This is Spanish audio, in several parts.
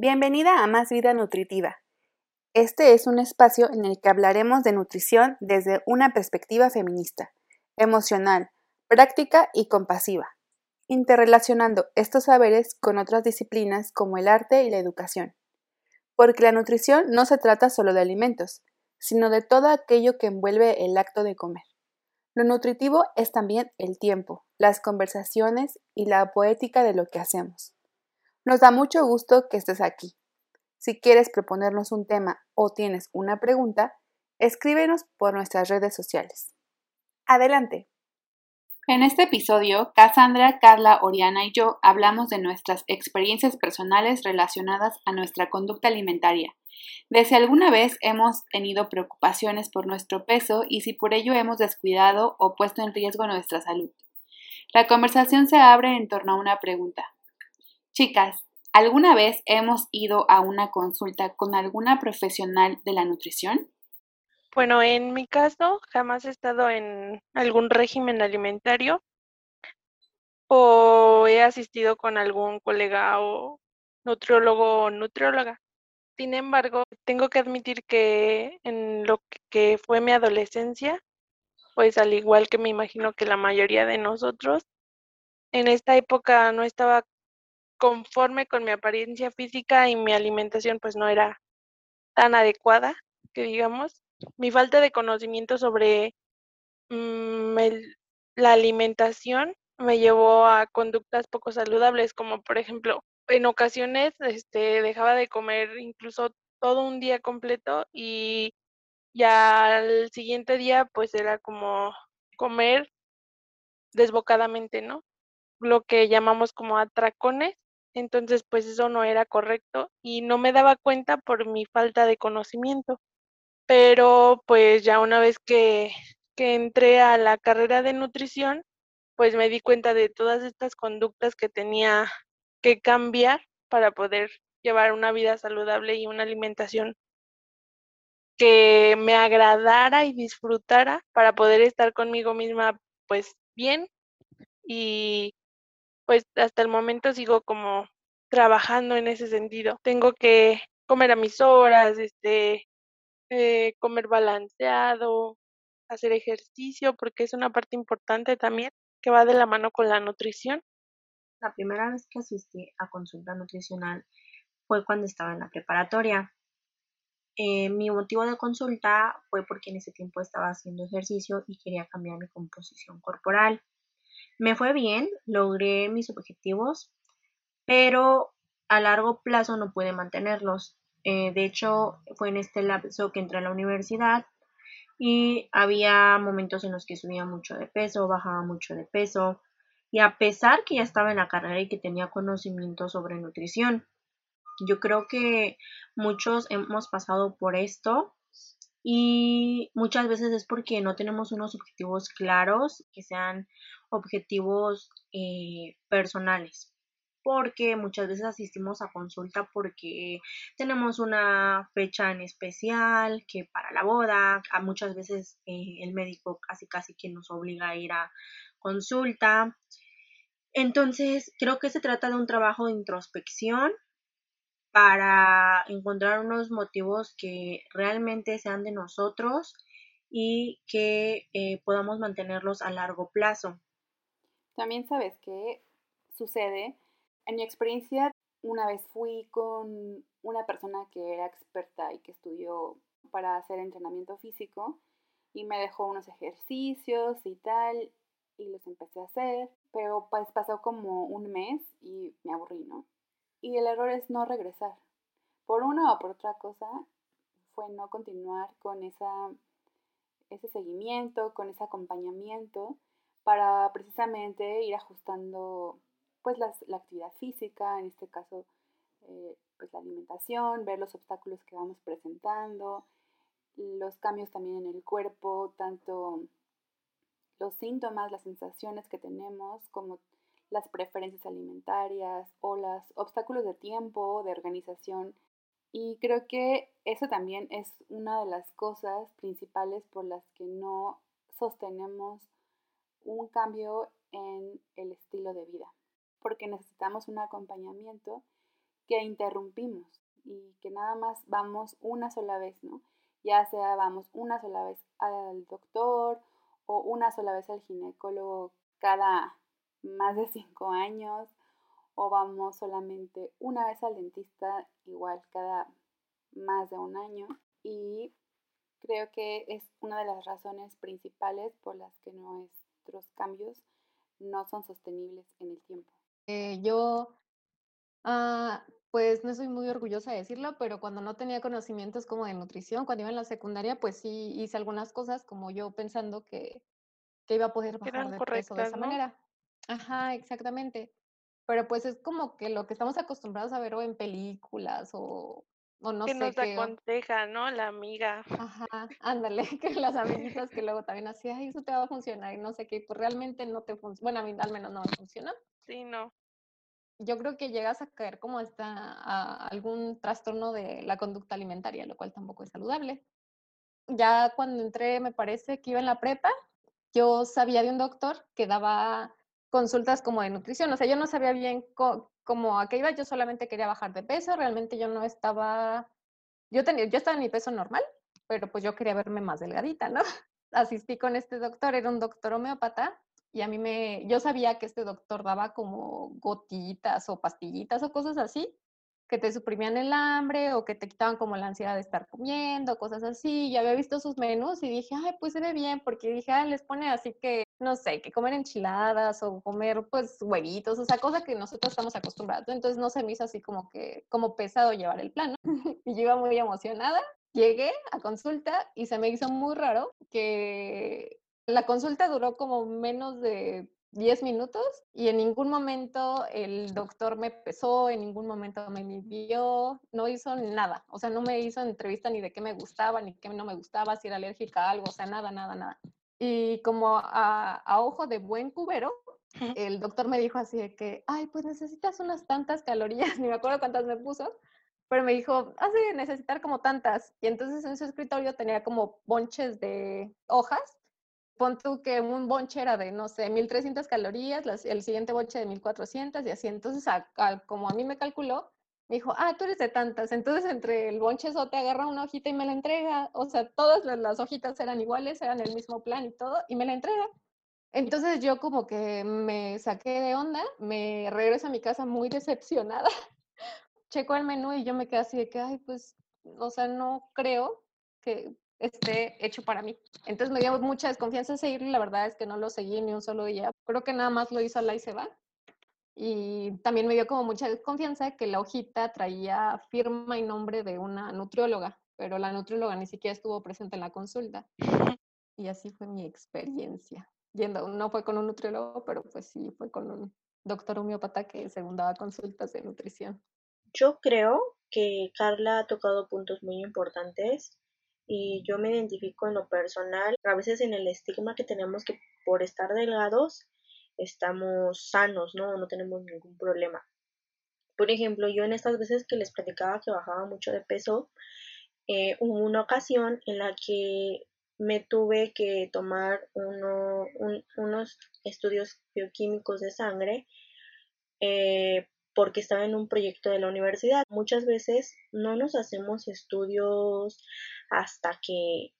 Bienvenida a Más Vida Nutritiva. Este es un espacio en el que hablaremos de nutrición desde una perspectiva feminista, emocional, práctica y compasiva, interrelacionando estos saberes con otras disciplinas como el arte y la educación. Porque la nutrición no se trata solo de alimentos, sino de todo aquello que envuelve el acto de comer. Lo nutritivo es también el tiempo, las conversaciones y la poética de lo que hacemos. Nos da mucho gusto que estés aquí. Si quieres proponernos un tema o tienes una pregunta, escríbenos por nuestras redes sociales. Adelante. En este episodio, Cassandra, Carla, Oriana y yo hablamos de nuestras experiencias personales relacionadas a nuestra conducta alimentaria, de si alguna vez hemos tenido preocupaciones por nuestro peso y si por ello hemos descuidado o puesto en riesgo nuestra salud. La conversación se abre en torno a una pregunta. Chicas, ¿alguna vez hemos ido a una consulta con alguna profesional de la nutrición? Bueno, en mi caso, jamás he estado en algún régimen alimentario o he asistido con algún colega o nutriólogo o nutrióloga. Sin embargo, tengo que admitir que en lo que fue mi adolescencia, pues al igual que me imagino que la mayoría de nosotros, en esta época no estaba conforme con mi apariencia física y mi alimentación pues no era tan adecuada, que digamos. Mi falta de conocimiento sobre mm, la alimentación me llevó a conductas poco saludables, como por ejemplo, en ocasiones este, dejaba de comer incluso todo un día completo y ya al siguiente día pues era como comer desbocadamente, ¿no? Lo que llamamos como atracones. Entonces pues eso no era correcto y no me daba cuenta por mi falta de conocimiento. Pero pues ya una vez que, que entré a la carrera de nutrición, pues me di cuenta de todas estas conductas que tenía que cambiar para poder llevar una vida saludable y una alimentación que me agradara y disfrutara para poder estar conmigo misma pues bien y pues hasta el momento sigo como trabajando en ese sentido. Tengo que comer a mis horas, este, eh, comer balanceado, hacer ejercicio, porque es una parte importante también que va de la mano con la nutrición. La primera vez que asistí a consulta nutricional fue cuando estaba en la preparatoria. Eh, mi motivo de consulta fue porque en ese tiempo estaba haciendo ejercicio y quería cambiar mi composición corporal. Me fue bien, logré mis objetivos, pero a largo plazo no pude mantenerlos. Eh, de hecho, fue en este lapso que entré a la universidad y había momentos en los que subía mucho de peso, bajaba mucho de peso, y a pesar que ya estaba en la carrera y que tenía conocimiento sobre nutrición. Yo creo que muchos hemos pasado por esto y muchas veces es porque no tenemos unos objetivos claros que sean objetivos eh, personales porque muchas veces asistimos a consulta porque tenemos una fecha en especial que para la boda, a muchas veces eh, el médico casi casi que nos obliga a ir a consulta. Entonces, creo que se trata de un trabajo de introspección para encontrar unos motivos que realmente sean de nosotros y que eh, podamos mantenerlos a largo plazo. También sabes que sucede, en mi experiencia, una vez fui con una persona que era experta y que estudió para hacer entrenamiento físico y me dejó unos ejercicios y tal y los empecé a hacer, pero pues pasó como un mes y me aburrí, ¿no? Y el error es no regresar. Por una o por otra cosa fue no continuar con esa, ese seguimiento, con ese acompañamiento para precisamente ir ajustando pues la actividad física, en este caso eh, pues la alimentación, ver los obstáculos que vamos presentando, los cambios también en el cuerpo, tanto los síntomas, las sensaciones que tenemos, como las preferencias alimentarias o los obstáculos de tiempo, de organización. Y creo que eso también es una de las cosas principales por las que no sostenemos un cambio en el estilo de vida, porque necesitamos un acompañamiento que interrumpimos y que nada más vamos una sola vez, ¿no? Ya sea vamos una sola vez al doctor o una sola vez al ginecólogo cada más de cinco años o vamos solamente una vez al dentista igual cada más de un año y creo que es una de las razones principales por las que nuestros cambios no son sostenibles en el tiempo. Eh, yo, ah, pues no soy muy orgullosa de decirlo, pero cuando no tenía conocimientos como de nutrición, cuando iba en la secundaria, pues sí hice algunas cosas como yo pensando que, que iba a poder bajar de peso de esa manera. Ajá, exactamente. Pero pues es como que lo que estamos acostumbrados a ver o en películas o, o no que sé nos qué. aconseja, ¿no? La amiga. Ajá, ándale, que las amiguitas que luego también así, ay, eso te va a funcionar y no sé qué, pues realmente no te funciona. Bueno, a mí al menos no me funciona. Sí, no. Yo creo que llegas a caer como hasta a algún trastorno de la conducta alimentaria, lo cual tampoco es saludable. Ya cuando entré, me parece que iba en la prepa, yo sabía de un doctor que daba consultas como de nutrición. O sea, yo no sabía bien cómo a qué iba, yo solamente quería bajar de peso, realmente yo no estaba, yo, tenía, yo estaba en mi peso normal, pero pues yo quería verme más delgadita, ¿no? Asistí con este doctor, era un doctor homeópata, y a mí me, yo sabía que este doctor daba como gotitas o pastillitas o cosas así, que te suprimían el hambre o que te quitaban como la ansiedad de estar comiendo, cosas así. Yo había visto sus menús y dije, ay, pues se ve bien, porque dije, ah, les pone así que, no sé, que comer enchiladas o comer pues huevitos, o sea, cosa que nosotros estamos acostumbrados. Entonces no se me hizo así como que, como pesado llevar el plan, ¿no? y yo iba muy emocionada. Llegué a consulta y se me hizo muy raro que la consulta duró como menos de 10 minutos y en ningún momento el doctor me pesó, en ningún momento me midió, no hizo nada. O sea, no me hizo entrevista ni de qué me gustaba, ni qué no me gustaba, si era alérgica a algo, o sea, nada, nada, nada. Y como a, a ojo de buen cubero, el doctor me dijo así de que, ay, pues necesitas unas tantas calorías, ni me acuerdo cuántas me puso, pero me dijo, has de necesitar como tantas. Y entonces en su escritorio tenía como bonches de hojas pon tú que un bonche era de, no sé, 1300 calorías, el siguiente bonche de 1400 y así. Entonces, como a mí me calculó, me dijo, ah, tú eres de tantas. Entonces, entre el bonche te agarra una hojita y me la entrega. O sea, todas las, hojitas eran iguales, eran el mismo plan y todo, y me la entrega. Entonces yo como que me saqué de onda, me regreso a mi casa muy decepcionada, checo el menú y yo me quedé así de que, ay, pues, o sea, no creo que esté hecho para mí. Entonces me dio mucha desconfianza seguirlo, la verdad es que no lo seguí ni un solo día. Creo que nada más lo hizo la y se va. Y también me dio como mucha desconfianza que la hojita traía firma y nombre de una nutrióloga, pero la nutrióloga ni siquiera estuvo presente en la consulta. Y así fue mi experiencia. Yendo, no fue con un nutriólogo, pero pues sí fue con un doctor homeópata que según daba consultas de nutrición. Yo creo que Carla ha tocado puntos muy importantes y yo me identifico en lo personal, a veces en el estigma que tenemos que por estar delgados estamos sanos, ¿no? No tenemos ningún problema. Por ejemplo, yo en estas veces que les platicaba que bajaba mucho de peso, eh, hubo una ocasión en la que me tuve que tomar uno, unos estudios bioquímicos de sangre eh, porque estaba en un proyecto de la universidad. Muchas veces no nos hacemos estudios hasta que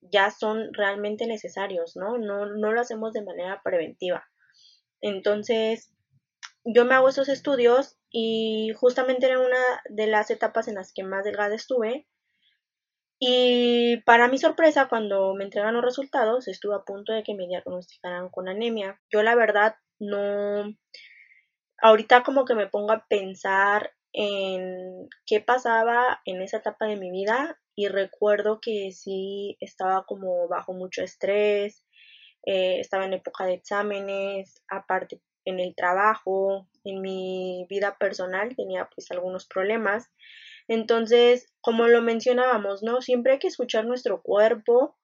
ya son realmente necesarios, ¿no? No, no lo hacemos de manera preventiva. Entonces, yo me hago esos estudios y justamente era una de las etapas en las que más delgada estuve. Y para mi sorpresa, cuando me entregan los resultados, estuve a punto de que me diagnosticaran con anemia. Yo la verdad no... Ahorita como que me pongo a pensar en qué pasaba en esa etapa de mi vida y recuerdo que sí estaba como bajo mucho estrés, eh, estaba en época de exámenes, aparte en el trabajo, en mi vida personal tenía pues algunos problemas. Entonces, como lo mencionábamos, ¿no? Siempre hay que escuchar nuestro cuerpo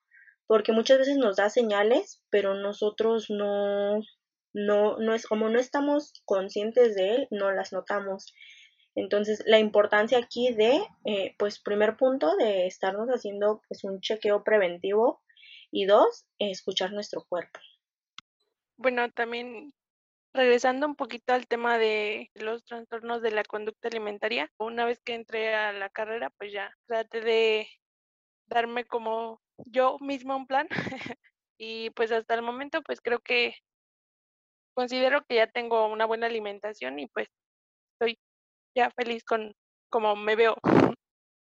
porque muchas veces nos da señales, pero nosotros no, no, no es como no estamos conscientes de él, no las notamos. Entonces, la importancia aquí de, eh, pues, primer punto, de estarnos haciendo pues un chequeo preventivo y dos, escuchar nuestro cuerpo. Bueno, también Regresando un poquito al tema de los trastornos de la conducta alimentaria, una vez que entré a la carrera, pues ya traté de darme como yo misma un plan y pues hasta el momento pues creo que considero que ya tengo una buena alimentación y pues estoy ya feliz con como me veo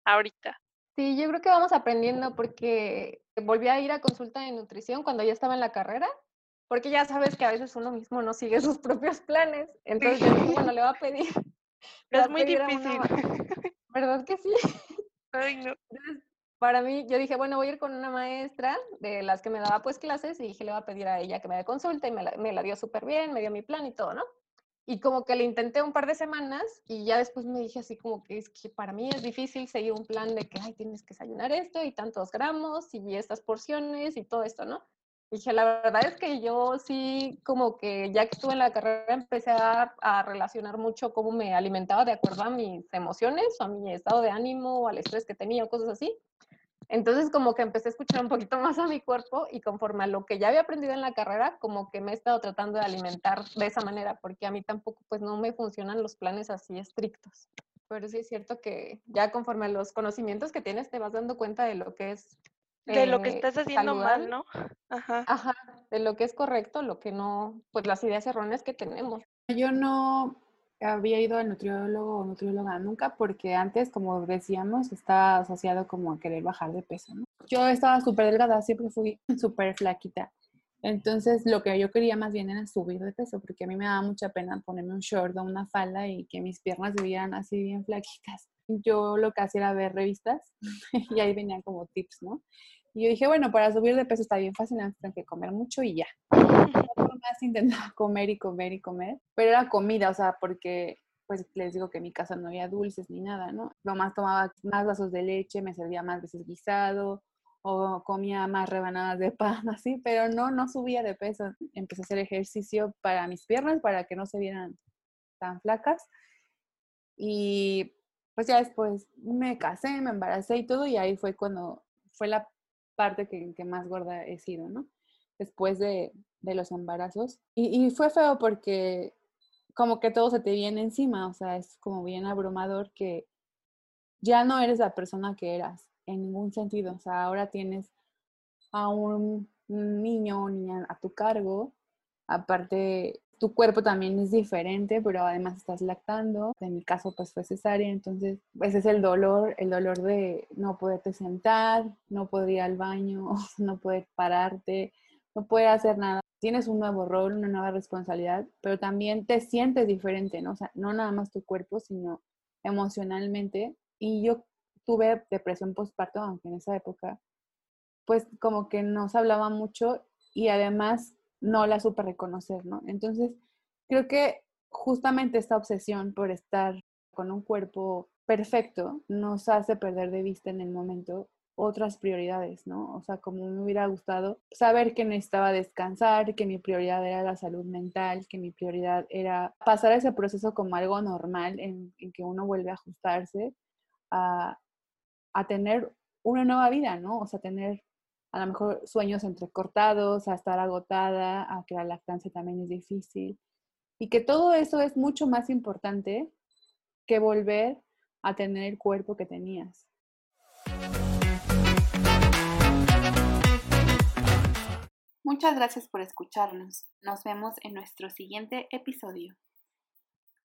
ahorita. Sí, yo creo que vamos aprendiendo porque volví a ir a consulta de nutrición cuando ya estaba en la carrera porque ya sabes que a veces uno mismo no sigue sus propios planes. Entonces, bueno, le va a pedir. es muy difícil. ¿Verdad que sí? Ay, no. Entonces, para mí, yo dije, bueno, voy a ir con una maestra de las que me daba pues clases y dije, le voy a pedir a ella que me dé consulta y me la, me la dio súper bien, me dio mi plan y todo, ¿no? Y como que le intenté un par de semanas y ya después me dije así como que es que para mí es difícil seguir un plan de que, ay, tienes que desayunar esto y tantos gramos y estas porciones y todo esto, ¿no? Dije, la verdad es que yo sí, como que ya que estuve en la carrera, empecé a, a, relacionar mucho cómo me alimentaba de acuerdo a mis emociones, o a mi estado de ánimo, o al estrés que tenía, o cosas así. Entonces, como que empecé a escuchar un poquito más a mi cuerpo y conforme a lo que ya había aprendido en la carrera, como que me he estado tratando de alimentar de esa manera, porque a mí tampoco, pues no me funcionan los planes así estrictos. Pero sí es cierto que ya conforme a los conocimientos que tienes, te vas dando cuenta de lo que es de lo que estás haciendo mal, ¿no? Ajá. Ajá, de lo que es correcto, lo que no, pues las ideas erróneas que tenemos. Yo no había ido al nutriólogo o nutrióloga nunca porque antes, como decíamos, estaba asociado como a querer bajar de peso, ¿no? Yo estaba súper delgada, siempre fui súper flaquita. Entonces, lo que yo quería más bien era subir de peso, porque a mí me daba mucha pena ponerme un short o una falda y que mis piernas se vieran así bien flaquitas. Yo lo que hacía era ver revistas y ahí venían como tips, ¿no? Y yo dije, bueno, para subir de peso está bien fácil, no tengo que comer mucho y ya. más intentaba comer y comer y comer, pero era comida, o sea, porque pues les digo que en mi casa no había dulces ni nada, ¿no? Nomás tomaba más vasos de leche, me servía más veces guisado o comía más rebanadas de pan, así, pero no, no subía de peso. Empecé a hacer ejercicio para mis piernas, para que no se vieran tan flacas. Y pues ya después me casé, me embaracé y todo, y ahí fue cuando fue la parte que, más gorda he sido, ¿no? Después de, de los embarazos. Y, y, fue feo porque como que todo se te viene encima, o sea, es como bien abrumador que ya no eres la persona que eras en ningún sentido, o sea, ahora tienes a un niño o niña a tu cargo, aparte tu cuerpo también es diferente, pero además estás lactando. En mi caso, pues fue cesárea, entonces ese es el dolor, el dolor de no poderte sentar, no poder ir al baño, no poder pararte, no poder hacer nada. Tienes un nuevo rol, una nueva responsabilidad, pero también te sientes diferente, ¿no? O sea, no nada más tu cuerpo, sino emocionalmente. Y yo tuve depresión postparto, aunque en esa época, pues como que no se hablaba mucho y además no la supe reconocer, ¿no? Entonces, creo que justamente esta obsesión por estar con un cuerpo perfecto nos hace perder de vista en el momento otras prioridades, ¿no? O sea, como me hubiera gustado saber que necesitaba descansar, que mi prioridad era la salud mental, que mi prioridad era pasar ese proceso como algo normal en, en que uno vuelve a ajustarse a, a tener una nueva vida, ¿no? O sea, tener a lo mejor sueños entrecortados, a estar agotada, a que la lactancia también es difícil. Y que todo eso es mucho más importante que volver a tener el cuerpo que tenías. Muchas gracias por escucharnos. Nos vemos en nuestro siguiente episodio.